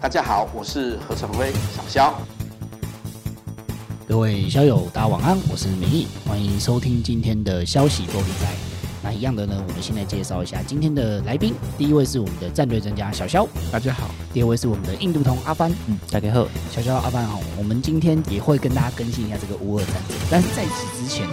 大家好，我是何成辉，小肖。各位萧友，大家晚安，我是明义，欢迎收听今天的消息多理财。那一样的呢，我们先来介绍一下今天的来宾。第一位是我们的战队专家小肖，大家好。第二位是我们的印度通阿帆，嗯，大家好。小肖阿帆好，我们今天也会跟大家更新一下这个乌俄战争。但是在此之前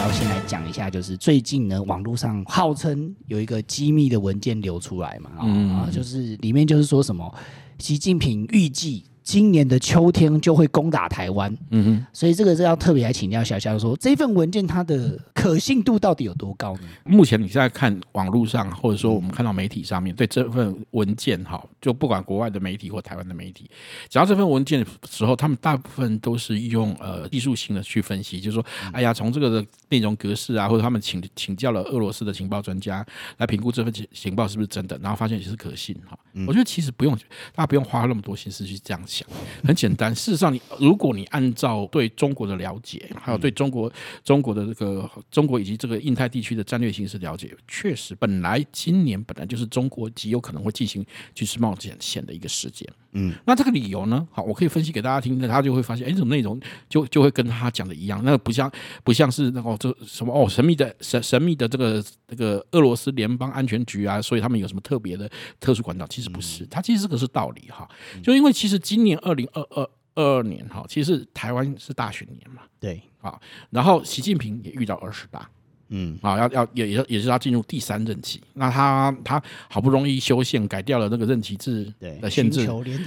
要先来讲一下，就是最近呢，网络上号称有一个机密的文件流出来嘛，啊、就是里面就是说什么。习近平预计今年的秋天就会攻打台湾，嗯哼，所以这个是要特别来请教小肖说，这份文件它的可信度到底有多高呢？目前你现在看网络上，或者说我们看到媒体上面对这份文件，哈，就不管国外的媒体或台湾的媒体，讲到这份文件的时候，他们大部分都是用呃技术性的去分析，就是说，哎呀，从这个的内容格式啊，或者他们请请教了俄罗斯的情报专家来评估这份情报是不是真的，然后发现也是可信哈。我觉得其实不用，大家不用花那么多心思去这样想。很简单，事实上，你如果你按照对中国的了解，还有对中国中国的这个中国以及这个印太地区的战略形势了解，确实，本来今年本来就是中国极有可能会进行军事冒险险的一个时间。嗯，那这个理由呢？好，我可以分析给大家听，那他就会发现，哎，这种内容就就会跟他讲的一样，那个不像不像是那个这什么哦神秘的神神秘的这个这个俄罗斯联邦安全局啊，所以他们有什么特别的特殊管道？其实不是，它其实这个是道理哈。就因为其实今年二零二二二二年哈，其实台湾是大选年嘛，对啊，然后习近平也遇到二十大。嗯，啊，要要也也也是要进入第三任期，那他他好不容易修宪改掉了那个任期制的限制，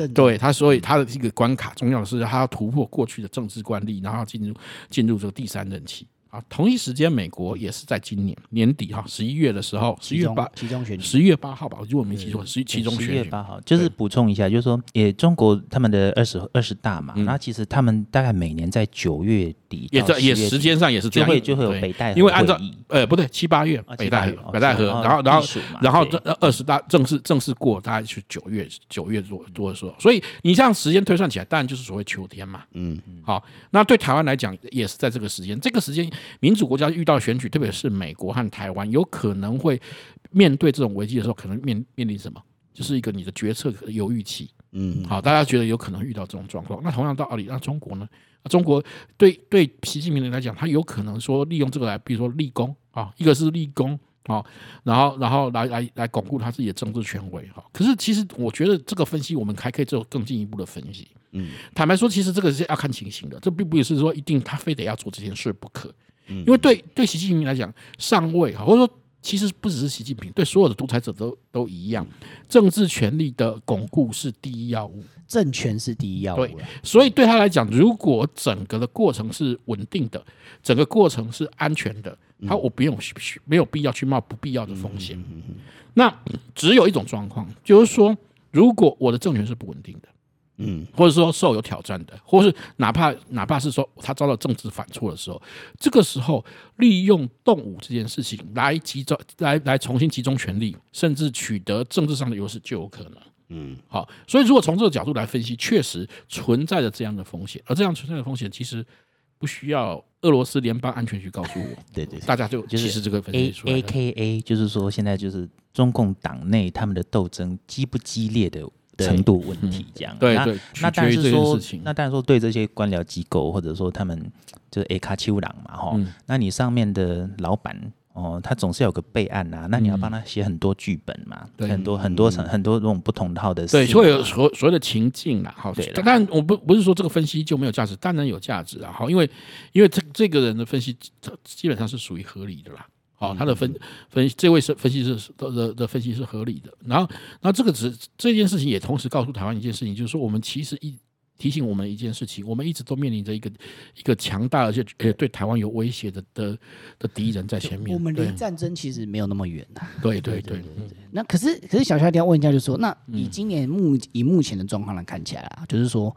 对他，所以他的这个关卡重要的是他要突破过去的政治惯例，然后进入进入这个第三任期。啊，同一时间，美国也是在今年年底哈，十一月的时候，十一月八，其中选举，十一月八号吧，我如果没记错，十一期中选举，十一月八号，就是补充一下，就是说，也中国他们的二十二十大嘛，然后其实他们大概每年在九月底，也在也时间上也是这样，就会就会有北戴河，因为按照呃不对，七八月北戴河北戴河，然后然后然后这二十大正式正式过，大概是九月九月多多的时候，所以你这样时间推算起来，当然就是所谓秋天嘛，嗯，好，那对台湾来讲也是在这个时间，这个时间民主国家遇到选举，特别是美国和台湾，有可能会面对这种危机的时候，可能面面临什么？就是一个你的决策犹豫期。嗯，好，大家觉得有可能遇到这种状况。那同样道理，那中国呢？中国对对习近平来讲，他有可能说利用这个来，比如说立功啊，一个是立功啊，然后然后来来来巩固他自己的政治权威哈。可是其实我觉得这个分析，我们还可以做更进一步的分析。嗯，坦白说，其实这个是要看情形的，这并不是说一定他非得要做这件事不可。因为对对习近平来讲，上位哈，或者说其实不只是习近平，对所有的独裁者都都一样，政治权力的巩固是第一要务，政权是第一要务。对，所以对他来讲，如果整个的过程是稳定的，整个过程是安全的，他我不用没有必要去冒不必要的风险。那只有一种状况，就是说，如果我的政权是不稳定的。嗯，或者说受有挑战的，或是哪怕哪怕是说他遭到政治反挫的时候，这个时候利用动武这件事情来集中，来来重新集中权力，甚至取得政治上的优势就有可能。嗯，好，所以如果从这个角度来分析，确实存在着这样的风险，而这样存在的风险其实不需要俄罗斯联邦安全局告诉我，对对，大家就其实这个分析出来 A K A 就是说现在就是中共党内他们的斗争激不激烈的。程度问题这样，对对，那当然是说，那当然说对这些官僚机构或者说他们就是 A 卡丘郎嘛哈，那你上面的老板哦，他总是有个备案呐，那你要帮他写很多剧本嘛，很多很多层很多这种不同套的，对，所以有所所谓的情境啦，好，对，但我不不是说这个分析就没有价值，当然有价值啊，好，因为因为这这个人的分析基本上是属于合理的啦。哦，他的分分这位是分析师的的分析是合理的。然后，那这个只这件事情也同时告诉台湾一件事情，就是说我们其实一提醒我们一件事情，我们一直都面临着一个一个强大而且呃对台湾有威胁的的的敌人在前面。我们离战争其实没有那么远啊。对对对，对。那可是可是小夏一定要问一下，就是说，那以今年目以目前的状况来看起来啊，就是说，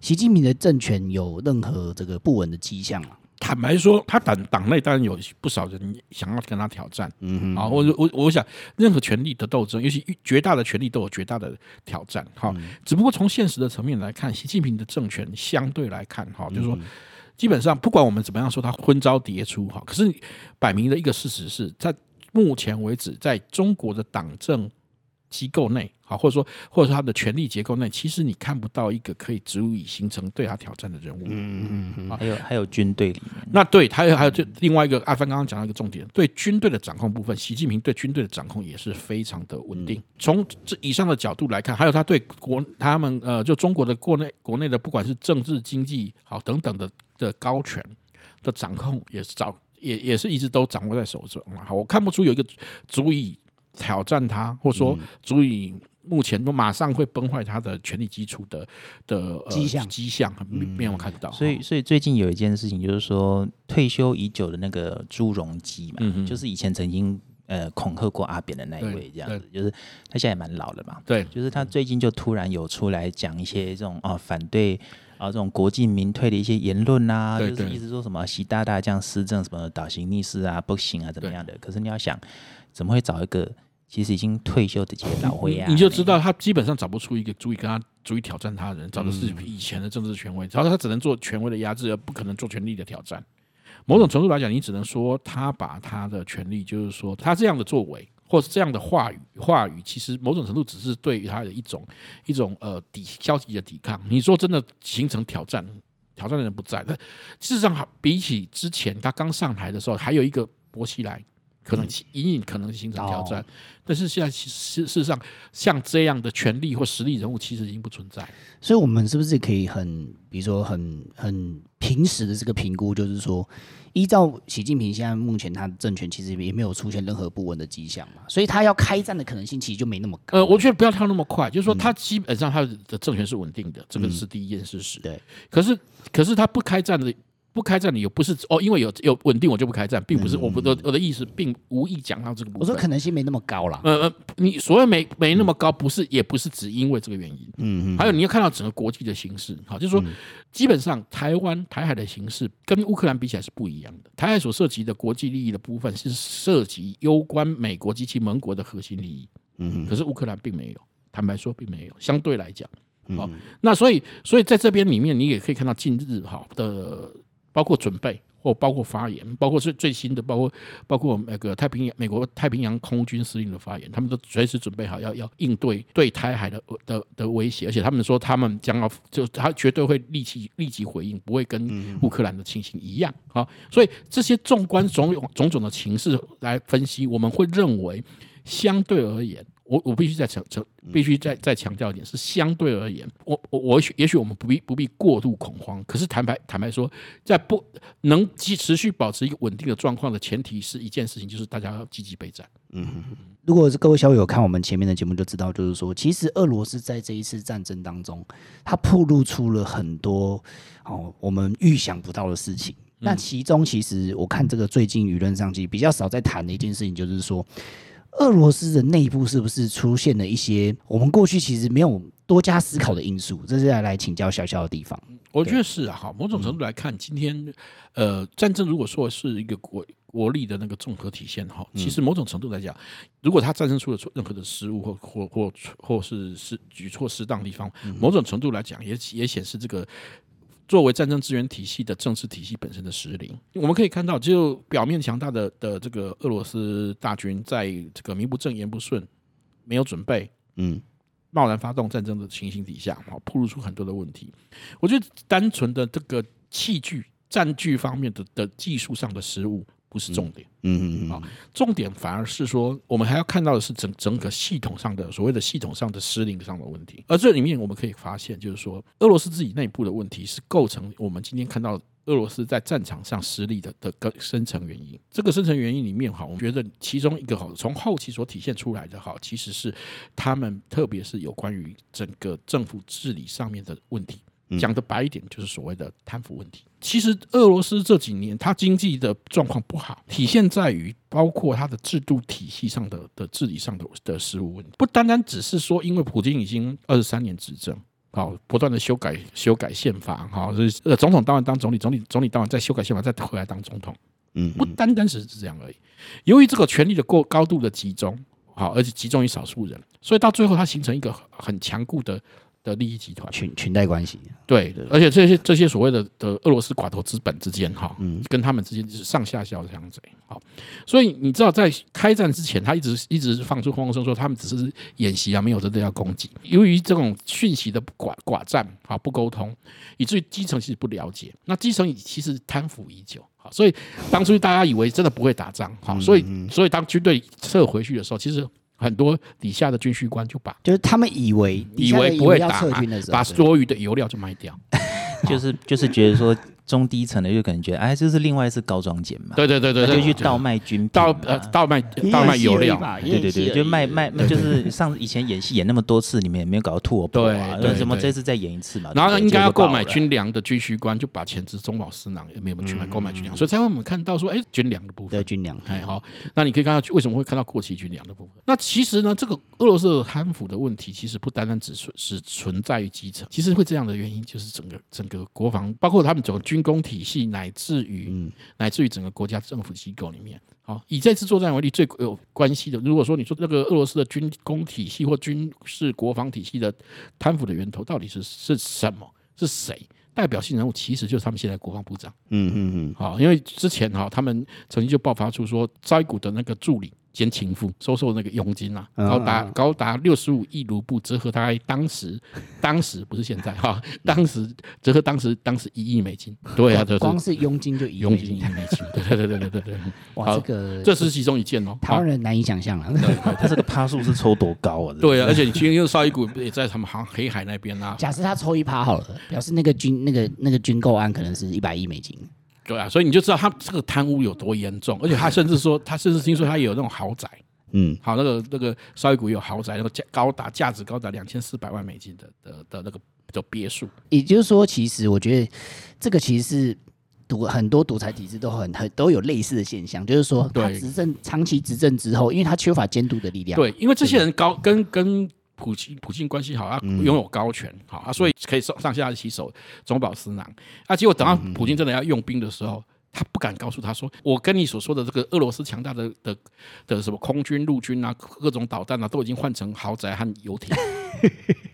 习近平的政权有任何这个不稳的迹象吗？坦白说，他党党内当然有不少人想要跟他挑战，嗯哼，啊，我我我想，任何权力的斗争，尤其绝大的权力都有绝大的挑战，哈，只不过从现实的层面来看，习近平的政权相对来看，哈，就是说，基本上不管我们怎么样说，他昏招迭出，哈，可是摆明的一个事实是在目前为止，在中国的党政机构内，好，或者说或者说他的权力结构内，其实你看不到一个可以足以形成对他挑战的人物。嗯嗯嗯。还有还有军队里面，那对，还有还有就另外一个阿帆刚刚讲到一个重点，对军队的掌控部分，习近平对军队的掌控也是非常的稳定。从这以上的角度来看，还有他对国他们呃，就中国的国内国内的不管是政治经济好等等的的高权的掌控，也是掌也也是一直都掌握在手中。好，我看不出有一个足以挑战他，或者说足以。目前都马上会崩坏他的权力基础的的迹象。迹象没没有看到，所以所以最近有一件事情就是说退休已久的那个朱镕基嘛，嗯、就是以前曾经呃恐吓过阿扁的那一位，这样子，就是他现在也蛮老了嘛，对，就是他最近就突然有出来讲一些这种啊反对啊这种国进民退的一些言论啊，就是一直说什么习大大这样施政什么倒行逆施啊不行啊怎么样的，可是你要想怎么会找一个。其实已经退休的这些老灰啊，你就知道他基本上找不出一个足以跟他足以挑战他的人，找的是以前的政治权威，然后他只能做权威的压制，而不可能做权力的挑战。某种程度来讲，你只能说他把他的权力，就是说他这样的作为，或是这样的话语，话语其实某种程度只是对于他的一种一种呃抵消极的抵抗。你说真的形成挑战，挑战的人不在，那事实上比起之前他刚上台的时候，还有一个薄熙来。可能隐隐可能形成挑战，嗯、但是现在其实事实上，像这样的权力或实力人物，其实已经不存在。所以，我们是不是可以很，比如说很很平时的这个评估，就是说，依照习近平现在目前他的政权，其实也没有出现任何不稳的迹象嘛，所以他要开战的可能性其实就没那么高。呃，我觉得不要跳那么快，就是说，他基本上他的政权是稳定的，嗯、这个是第一件事实。对，可是可是他不开战的。不开战理由不是哦，因为有有稳定我就不开战，并不是我不的我的意思，并无意讲到这个部分。我说可能性没那么高了。呃呃，你所谓没没那么高，不是也不是只因为这个原因。嗯嗯。还有你要看到整个国际的形势，好，就是说基本上台湾台海的形势跟乌克兰比起来是不一样的。台海所涉及的国际利益的部分是涉及攸关美国及其盟国的核心利益。嗯。可是乌克兰并没有，坦白说并没有。相对来讲，好，那所以所以在这边里面，你也可以看到近日哈的。包括准备或包括发言，包括最最新的，包括包括那个太平洋美国太平洋空军司令的发言，他们都随时准备好要要应对对台海的的的威胁，而且他们说他们将要就他绝对会立即立即回应，不会跟乌克兰的情形一样啊。所以这些纵观种种种的情势来分析，我们会认为相对而言。我我必须再强强，必须再再强调一点，是相对而言，我我我也许我们不必不必过度恐慌。可是坦白坦白说，在不能继持续保持一个稳定的状况的前提是一件事情，就是大家要积极备战。嗯哼，如果是各位小友看我们前面的节目就知道，就是说，其实俄罗斯在这一次战争当中，它暴露出了很多哦我们预想不到的事情。那其中其实我看这个最近舆论上其实比较少在谈的一件事情，就是说。俄罗斯的内部是不是出现了一些我们过去其实没有多加思考的因素？这是要来请教小小的地方。我觉得是啊，好，某种程度来看，今天呃，战争如果说是一个国国力的那个综合体现哈，其实某种程度来讲，如果他战争出了任何的失误或或或或是是举措失当的地方，某种程度来讲也也显示这个。作为战争资源体系的政治体系本身的失灵，我们可以看到，就表面强大的的这个俄罗斯大军，在这个名不正言不顺、没有准备、嗯，贸然发动战争的情形底下，好，暴露出很多的问题。我觉得单纯的这个器具、战具方面的的技术上的失误。不是重点，嗯嗯嗯，啊，重点反而是说，我们还要看到的是整整个系统上的所谓的系统上的失灵上的问题。而这里面我们可以发现，就是说，俄罗斯自己内部的问题是构成我们今天看到俄罗斯在战场上失利的的个深层原因。这个深层原因里面，哈，我觉得其中一个哈，从后期所体现出来的，哈，其实是他们特别是有关于整个政府治理上面的问题。讲的白一点，就是所谓的贪腐问题。其实俄罗斯这几年，它经济的状况不好，体现在于包括它的制度体系上的的治理上的的失误问题。不单单只是说，因为普京已经二十三年执政，好，不断的修改修改宪法，好，是呃总统当完当总理，总理总理当完再修改宪法，再回来当总统。嗯，不单单是这样而已。由于这个权力的过高度的集中，好，而且集中于少数人，所以到最后它形成一个很强固的。的利益集团，裙裙带关系。对，而且这些这些所谓的的俄罗斯寡头资本之间，哈，嗯，跟他们之间就是上下校这样子，好，所以你知道在开战之前，他一直一直放出风声说他们只是演习啊，没有真的要攻击。由于这种讯息的寡寡占，好不沟通，以至于基层其实不了解。那基层其实贪腐已久，好，所以当初大家以为真的不会打仗，好，所以所以当军队撤回去的时候，其实。很多底下的军需官就把，就是他们以为以为不会打，把多余的油料就卖掉，就是就是觉得说。中低层的就可能觉得，哎，这是另外一次高装检嘛？对对对对，就去倒卖军品，倒呃倒卖倒卖油料，对对对，就卖卖，就是上以前演戏演那么多次，你们也没有搞到吐火啊？对，怎么这次再演一次嘛？然后应该要购买军粮的军需官就把钱支中饱私囊，也没有去买购买军粮，所以才会我们看到说，哎，军粮的部分，对军粮，哎好，那你可以看到为什么会看到过期军粮的部分？那其实呢，这个俄罗斯的贪腐的问题，其实不单单只存是存在于基层，其实会这样的原因，就是整个整个国防，包括他们整个军工体系。乃至于，嗯、乃至于整个国家政府机构里面，好，以这次作战为例，最有关系的，如果说你说那个俄罗斯的军工体系或军事国防体系的贪腐的源头到底是是什么？是谁？代表性人物其实就是他们现在国防部长。嗯嗯嗯，好，因为之前哈，他们曾经就爆发出说，绍伊古的那个助理。兼情妇收受那个佣金啊，高达高达六十五亿卢布，折合大概当时 当时不是现在哈，当时折合当时当时一亿美金，对啊，光是佣金就一佣金一亿美金，对对对对对对，哇，这个这是其中一件哦，台湾人难以想象啊，他这个趴数是抽多高啊？对啊，而且你听因为绍伊古也在他们好像黑海那边啊，假设他抽一趴好了，表示那个军那个那个军购案可能是一百亿美金。对啊，所以你就知道他这个贪污有多严重，而且他甚至说，他甚至听说他有那种豪宅，嗯，好，那个那个绍伊古有豪宅，那个价高达价值高达两千四百万美金的的的那个的别墅。也就是说，其实我觉得这个其实是独很多独裁体制都很很都有类似的现象，就是说他执政长期执政之后，因为他缺乏监督的力量，对，因为这些人高跟跟。普京普京关系好啊，拥有高权好啊，所以可以上上下其手，中饱私囊啊。结果等到普京真的要用兵的时候，他不敢告诉他说：“我跟你所说的这个俄罗斯强大的的的什么空军、陆军啊，各种导弹啊，都已经换成豪宅和游艇。”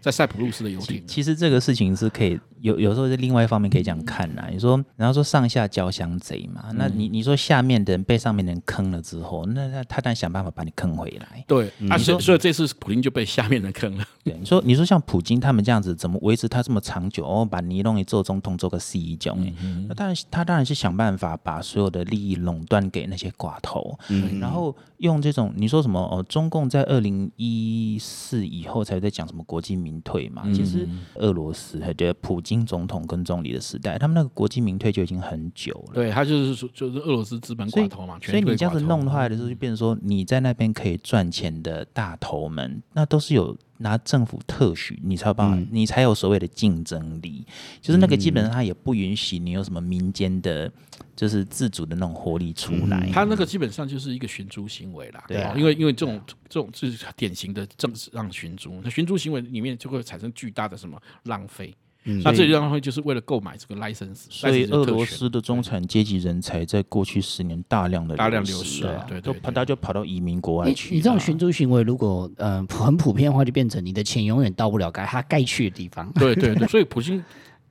在塞浦路斯的游艇，其实这个事情是可以有有时候在另外一方面可以这样看呐。你说，然后说上下交相贼嘛，那你你说下面的人被上面的人坑了之后，那那他当然想办法把你坑回来。对，啊，所以所以这次普京就被下面的人坑了。对，你说你说像普京他们这样子，怎么维持他这么长久？哦，把尼龙一做总统做个 C 种，那当然他当然是想办法把所有的利益垄断给那些寡头，然后用这种你说什么哦，中共在二零一四以后才在讲什么国际民退嘛？其实俄罗斯还觉得普京总统跟总理的时代，他们那个国际民退就已经很久了。对，他就是说，就是俄罗斯资本寡头嘛。所以你这样子弄的话的时候，就变成说你在那边可以赚钱的大头们，那都是有拿政府特许，你才有办法，你才有所谓的竞争力。就是那个基本上他也不允许你有什么民间的。就是自主的那种活力出来，嗯，他那个基本上就是一个寻租行为啦。对啊，因为因为这种这种是典型的政治上寻租，那寻租行为里面就会产生巨大的什么浪费。嗯，那这里浪费就是为了购买这个 license。所以俄罗斯的中产阶级人才在过去十年大量的大量流失，对，都大家就跑到移民国外去。你这种寻租行为，如果嗯很普遍的话，就变成你的钱永远到不了该他该去的地方。对对对，所以普京。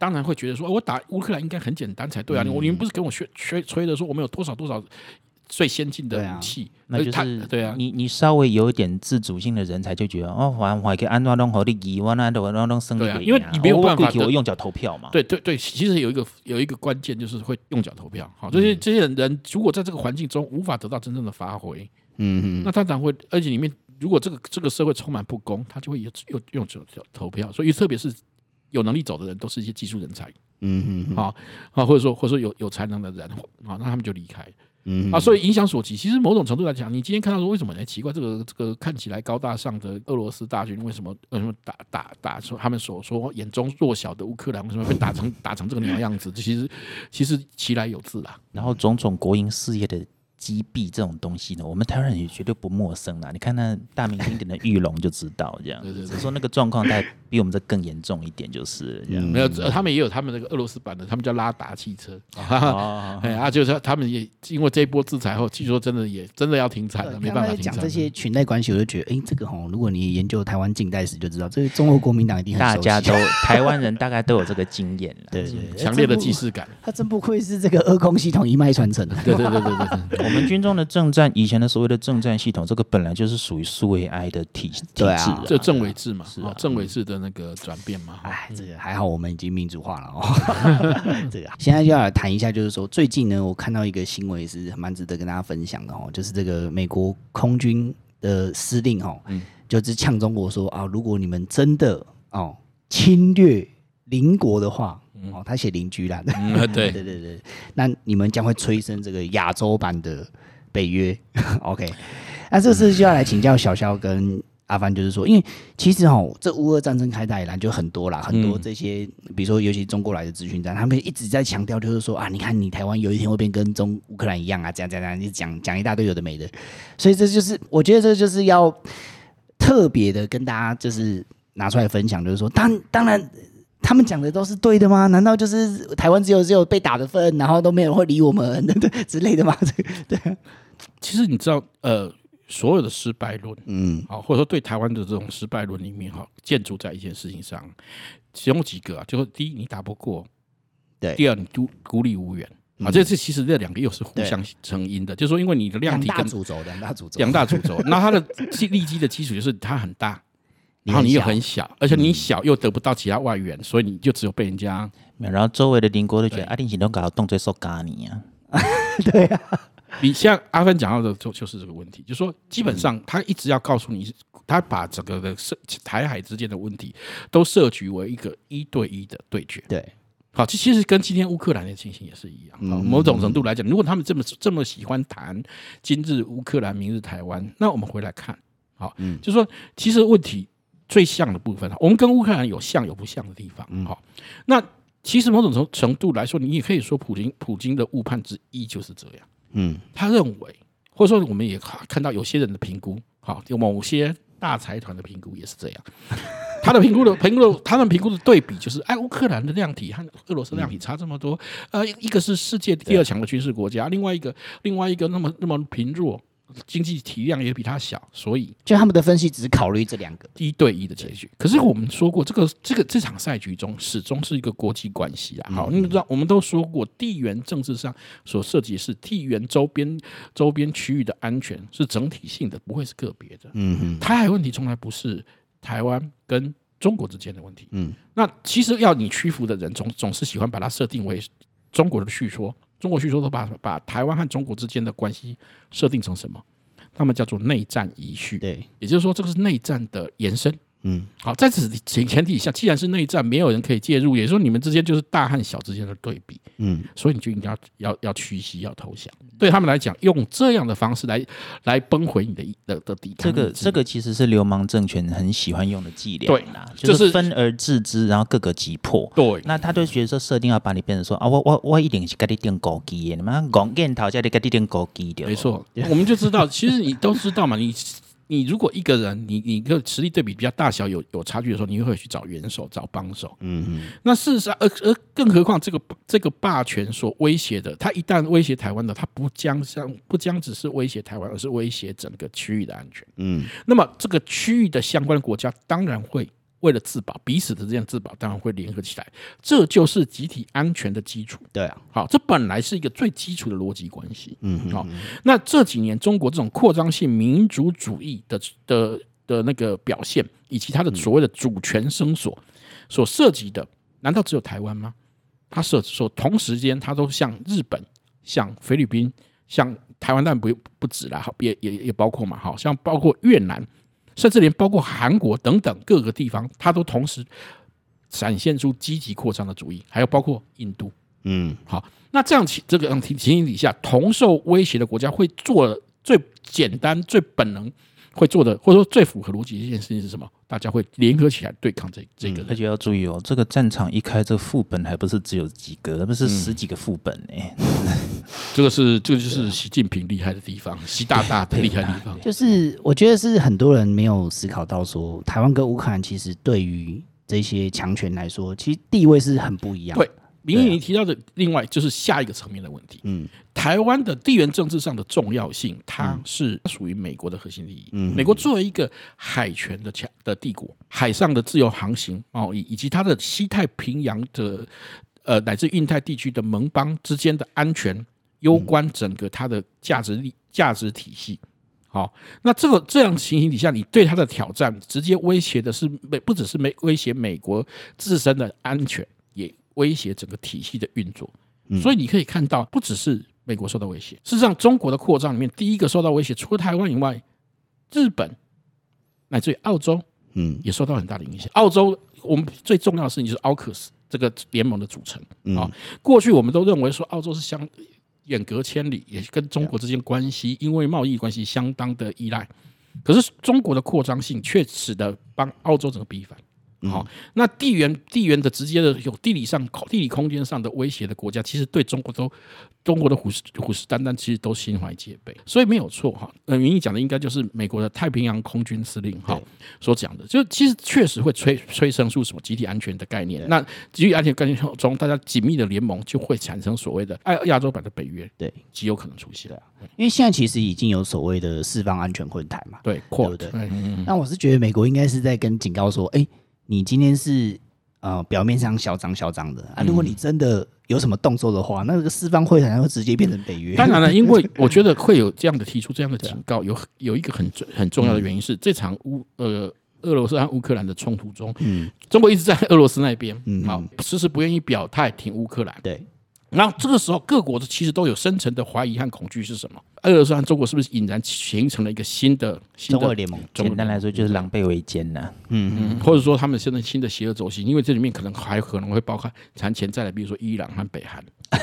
当然会觉得说，我打乌克兰应该很简单才对啊！你、嗯、你们不是跟我吹吹吹的说我们有多少多少最先进的武器？啊、那就是对啊，你你稍微有一点自主性的人才就觉得哦，反正我可以安装弄好的一万按照我东升对啊，因为你没有办法我用脚投票嘛。对对对，其实有一个有一个关键就是会用脚投票。好，这些这些人如果在这个环境中无法得到真正的发挥，嗯嗯，那他当然会，而且里面如果这个这个社会充满不公，他就会又又用脚投票。所以特别是有能力走的人，都是一些技术人才。嗯嗯，好啊，或者说或者说有有才能的人啊，那他们就离开，嗯啊，所以影响所及，其实某种程度来讲，你今天看到说为什么呢？奇怪，这个这个看起来高大上的俄罗斯大军，为什么为什么打打打出他们所说眼中弱小的乌克兰，为什么被打成打成这个鸟样子？其实其实其来有自啦。然后种种国营事业的击毙这种东西呢，我们台湾人也绝对不陌生啦。你看那大名鼎鼎的玉龙就知道，这样。对对对。只是说那个状况在比我们这更严重一点，就是这样。没有，他们也有他们那个俄罗斯版的，他们叫拉达汽车。哦。哎啊，就是他们也因为这一波制裁后，据说真的也真的要停产了，没办法停产。讲这些裙带关系，我就觉得，哎，这个吼，如果你研究台湾近代史，就知道这个中国国民党一定很大家都 台湾人大概都有这个经验了。对对。强烈的既视感。他真不愧是这个二空系统一脉传承的。对对对对对对。我们军中的政战，以前的所谓的政战系统，这个本来就是属于苏维埃的体体制，啊，这政委制嘛，是啊政委制的那个转变嘛。哎，这个还好，我们已经民主化了哦。这个现在就要来谈一下，就是说最近呢，我看到一个新闻也是蛮值得跟大家分享的哦，就是这个美国空军的司令哦，就是呛中国说啊，如果你们真的哦侵略邻国的话。哦，他写邻居啦，嗯、对。对对对，那你们将会催生这个亚洲版的北约，OK？那这次就要来请教小肖跟阿帆，就是说，因为其实哦，这乌俄战争开打以来就很多啦，很多这些，比如说尤其中国来的资讯站，他们一直在强调，就是说啊，你看你台湾有一天会变跟中乌克兰一样啊，这样这样这样，你讲讲一大堆有的没的，所以这就是我觉得这就是要特别的跟大家就是拿出来分享，就是说，当当然。他们讲的都是对的吗？难道就是台湾只有只有被打的份，然后都没有人会理我们 之类的吗？对，其实你知道，呃，所有的失败论，嗯，啊，或者说对台湾的这种失败论里面，哈，建筑在一件事情上，其中几个啊，就是第一，你打不过；对，第二，你孤孤立无援啊。这次其实这两个又是互相成因的，就是说，因为你的量体跟主轴，两大主轴，两大主轴，那它的 立基的基础就是它很大。然后你又很小，而且你小又得不到其他外援，所以你就只有被人家。然后周围的邻国都觉得阿丁行动搞动作受咖你啊。对啊，你像阿芬讲到的就就是这个问题，就是说基本上他一直要告诉你，他把整个的涉台海之间的问题都设局为一个一对一的对决。对，好，这其实跟今天乌克兰的情形也是一样。某种程度来讲，如果他们这么这么喜欢谈今日乌克兰，明日台湾，那我们回来看，好，嗯，就是说其实问题。最像的部分，我们跟乌克兰有像有不像的地方。好，那其实某种程程度来说，你也可以说普京普京的误判之一就是这样。嗯，他认为，或者说我们也看到有些人的评估，好，有某些大财团的评估也是这样。他的评估的评估的，他们评估的对比就是，哎，乌克兰的量体和俄罗斯量体差这么多，呃，一个是世界第二强的军事国家，另外一个另外一个那么那么贫弱。经济体量也比它小，所以就他们的分析只考虑这两个一对一的结局。可是我们说过，这个这个这场赛局中始终是一个国际关系啊。好，你们知道，我们都说过，地缘政治上所涉及是地缘周边周边区域的安全是整体性的，不会是个别的。嗯嗯，台海问题从来不是台湾跟中国之间的问题。嗯，那其实要你屈服的人总总是喜欢把它设定为中国的叙说。中国叙说都把把台湾和中国之间的关系设定成什么？他们叫做内战遗绪。对，也就是说，这个是内战的延伸。嗯，好，在此前前提下，既然是内战，没有人可以介入，也就是说你们之间就是大和小之间的对比，嗯，所以你就应该要要要屈膝，要投降。对他们来讲，用这样的方式来来崩毁你的的的抵抗。这个这个其实是流氓政权很喜欢用的伎俩，对啦，就是分而治之，然后各个击破。对，那他就觉得说设定要把你变成说啊，我我我一定是给你定高基的，你们讲跟讨价的给你定高基的。没错，我们就知道，其实你都知道嘛，你。你如果一个人，你你个实力对比比较大小有有差距的时候，你会去找援手、找帮手。嗯嗯。那事实上，而而更何况这个这个霸权所威胁的，它一旦威胁台湾的，它不将像不将只是威胁台湾，而是威胁整个区域的安全。嗯。那么这个区域的相关的国家当然会。为了自保，彼此的这样自保，当然会联合起来，这就是集体安全的基础。对啊，好，这本来是一个最基础的逻辑关系。嗯哼，好，那这几年中国这种扩张性民族主义的的的那个表现，以及它的所谓的主权声索所涉及的，难道只有台湾吗？它涉及说同时间，它都像日本、像菲律宾、像台湾，但不不止啦，好，也也也包括嘛，好像包括越南。甚至连包括韩国等等各个地方，它都同时展现出积极扩张的主义，还有包括印度，嗯，好，那这样情这个情情形底下，同受威胁的国家会做最简单、最本能会做的，或者说最符合逻辑的一件事情是什么？大家会联合起来对抗这这个。而且要注意哦，这个战场一开，这副本还不是只有几个，而不是十几个副本呢。这个是这个就是习近平厉害的地方，习大大的厉害的地方。就是我觉得是很多人没有思考到说，台湾跟乌克兰其实对于这些强权来说，其实地位是很不一样。对。明义，你提到的另外就是下一个层面的问题。嗯，台湾的地缘政治上的重要性，它是属于美国的核心利益。嗯，美国作为一个海权的强的帝国，海上的自由航行贸易，以及它的西太平洋的呃乃至印太地区的盟邦之间的安全，攸关整个它的价值力价值体系。好，那这个这样情形底下，你对它的挑战，直接威胁的是美，不只是美威胁美国自身的安全。威胁整个体系的运作，所以你可以看到，不只是美国受到威胁，事实上，中国的扩张里面，第一个受到威胁，除了台湾以外，日本乃至于澳洲，嗯，也受到很大的影响。澳洲，我们最重要的事情就是 AUKUS 这个联盟的组成啊。过去我们都认为说，澳洲是相远隔千里，也跟中国之间关系，因为贸易关系相当的依赖。可是中国的扩张性却使得帮澳洲整个逼反。好，那地缘地缘的直接的有地理上、地理空间上的威胁的国家，其实对中国都中国的虎视虎视眈眈，其实都心怀戒备，所以没有错哈。呃，明毅讲的应该就是美国的太平洋空军司令哈所讲的，就其实确实会催催生出什么集体安全的概念。那集体安全概念中，大家紧密的联盟就会产生所谓的亚亚洲版的北约，对，极有可能出现。因为现在其实已经有所谓的四方安全会谈嘛，对，对不对？那我是觉得美国应该是在跟警告说，哎。你今天是呃表面上嚣张嚣张的啊，如果你真的有什么动作的话，那个四方会谈会直接变成北约。当然了，因为 我觉得会有这样的提出这样的警告，有有一个很很重要的原因是，这场乌呃俄罗斯和乌克兰的冲突中，嗯，中国一直在俄罗斯那边，嗯，好，迟迟不愿意表态挺乌克兰，对。然后这个时候，各国的其实都有深层的怀疑和恐惧是什么？俄罗斯和中国是不是引燃形成了一个新的新的中俄联盟？简单来说，就是狼狈为奸呐。嗯嗯，或者说他们现在新的邪恶轴心，因为这里面可能还可能会包含藏潜在的，比如说伊朗和北韩。啊、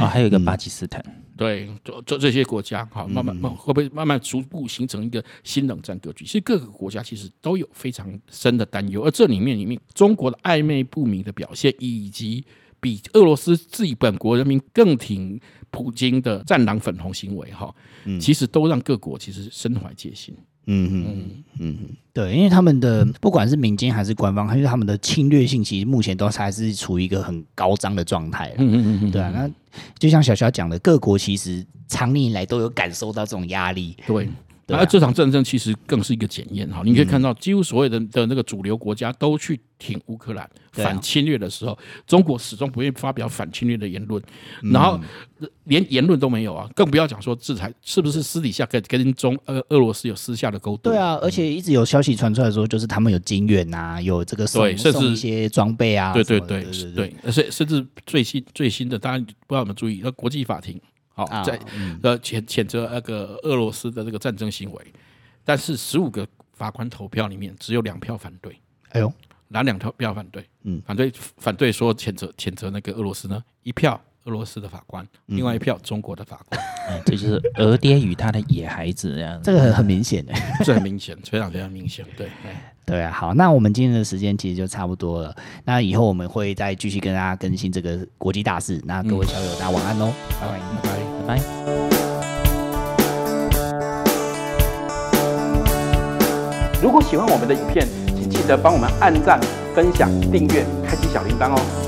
哦，还有一个巴基斯坦。嗯、对，这这这些国家，好，慢慢慢会不会慢慢逐步形成一个新冷战格局？其实各个国家其实都有非常深的担忧，而这里面里面中国的暧昧不明的表现，以及。比俄罗斯自己本国人民更挺普京的“战狼粉红”行为，哈，嗯其实都让各国其实身怀戒心。嗯嗯嗯嗯，对，因为他们的不管是民间还是官方，还是他们的侵略性，其实目前都还是处于一个很高涨的状态。嗯嗯嗯，对啊，那就像小肖讲的，各国其实长年以来都有感受到这种压力。对。而这场战争其实更是一个检验哈，你可以看到，几乎所有的的那个主流国家都去挺乌克兰反侵略的时候，中国始终不愿意发表反侵略的言论，然后连言论都没有啊，更不要讲说制裁是不是私底下跟跟中俄俄罗斯有私下的沟通？对啊，而且一直有消息传出来说，就是他们有金援啊，有这个送送一些装备啊，对对对对。对，而且甚至最新最新的，大家不知道有没有注意，那国际法庭。好，在呃谴谴责那个俄罗斯的这个战争行为，但是十五个法官投票里面只有两票反对。哎呦，哪两票票反对？嗯，反对反对说谴责谴责那个俄罗斯呢？一票俄罗斯的法官，另外一票中国的法官。嗯，这就是俄爹与他的野孩子这样，这个很很明显的，这很明显，非常非常明显。对。对啊，好，那我们今天的时间其实就差不多了。那以后我们会再继续跟大家更新这个国际大事。那各位小友，大家晚安喽，拜拜拜拜拜。如果喜欢我们的影片，请记得帮我们按赞、分享、订阅、开启小铃铛哦。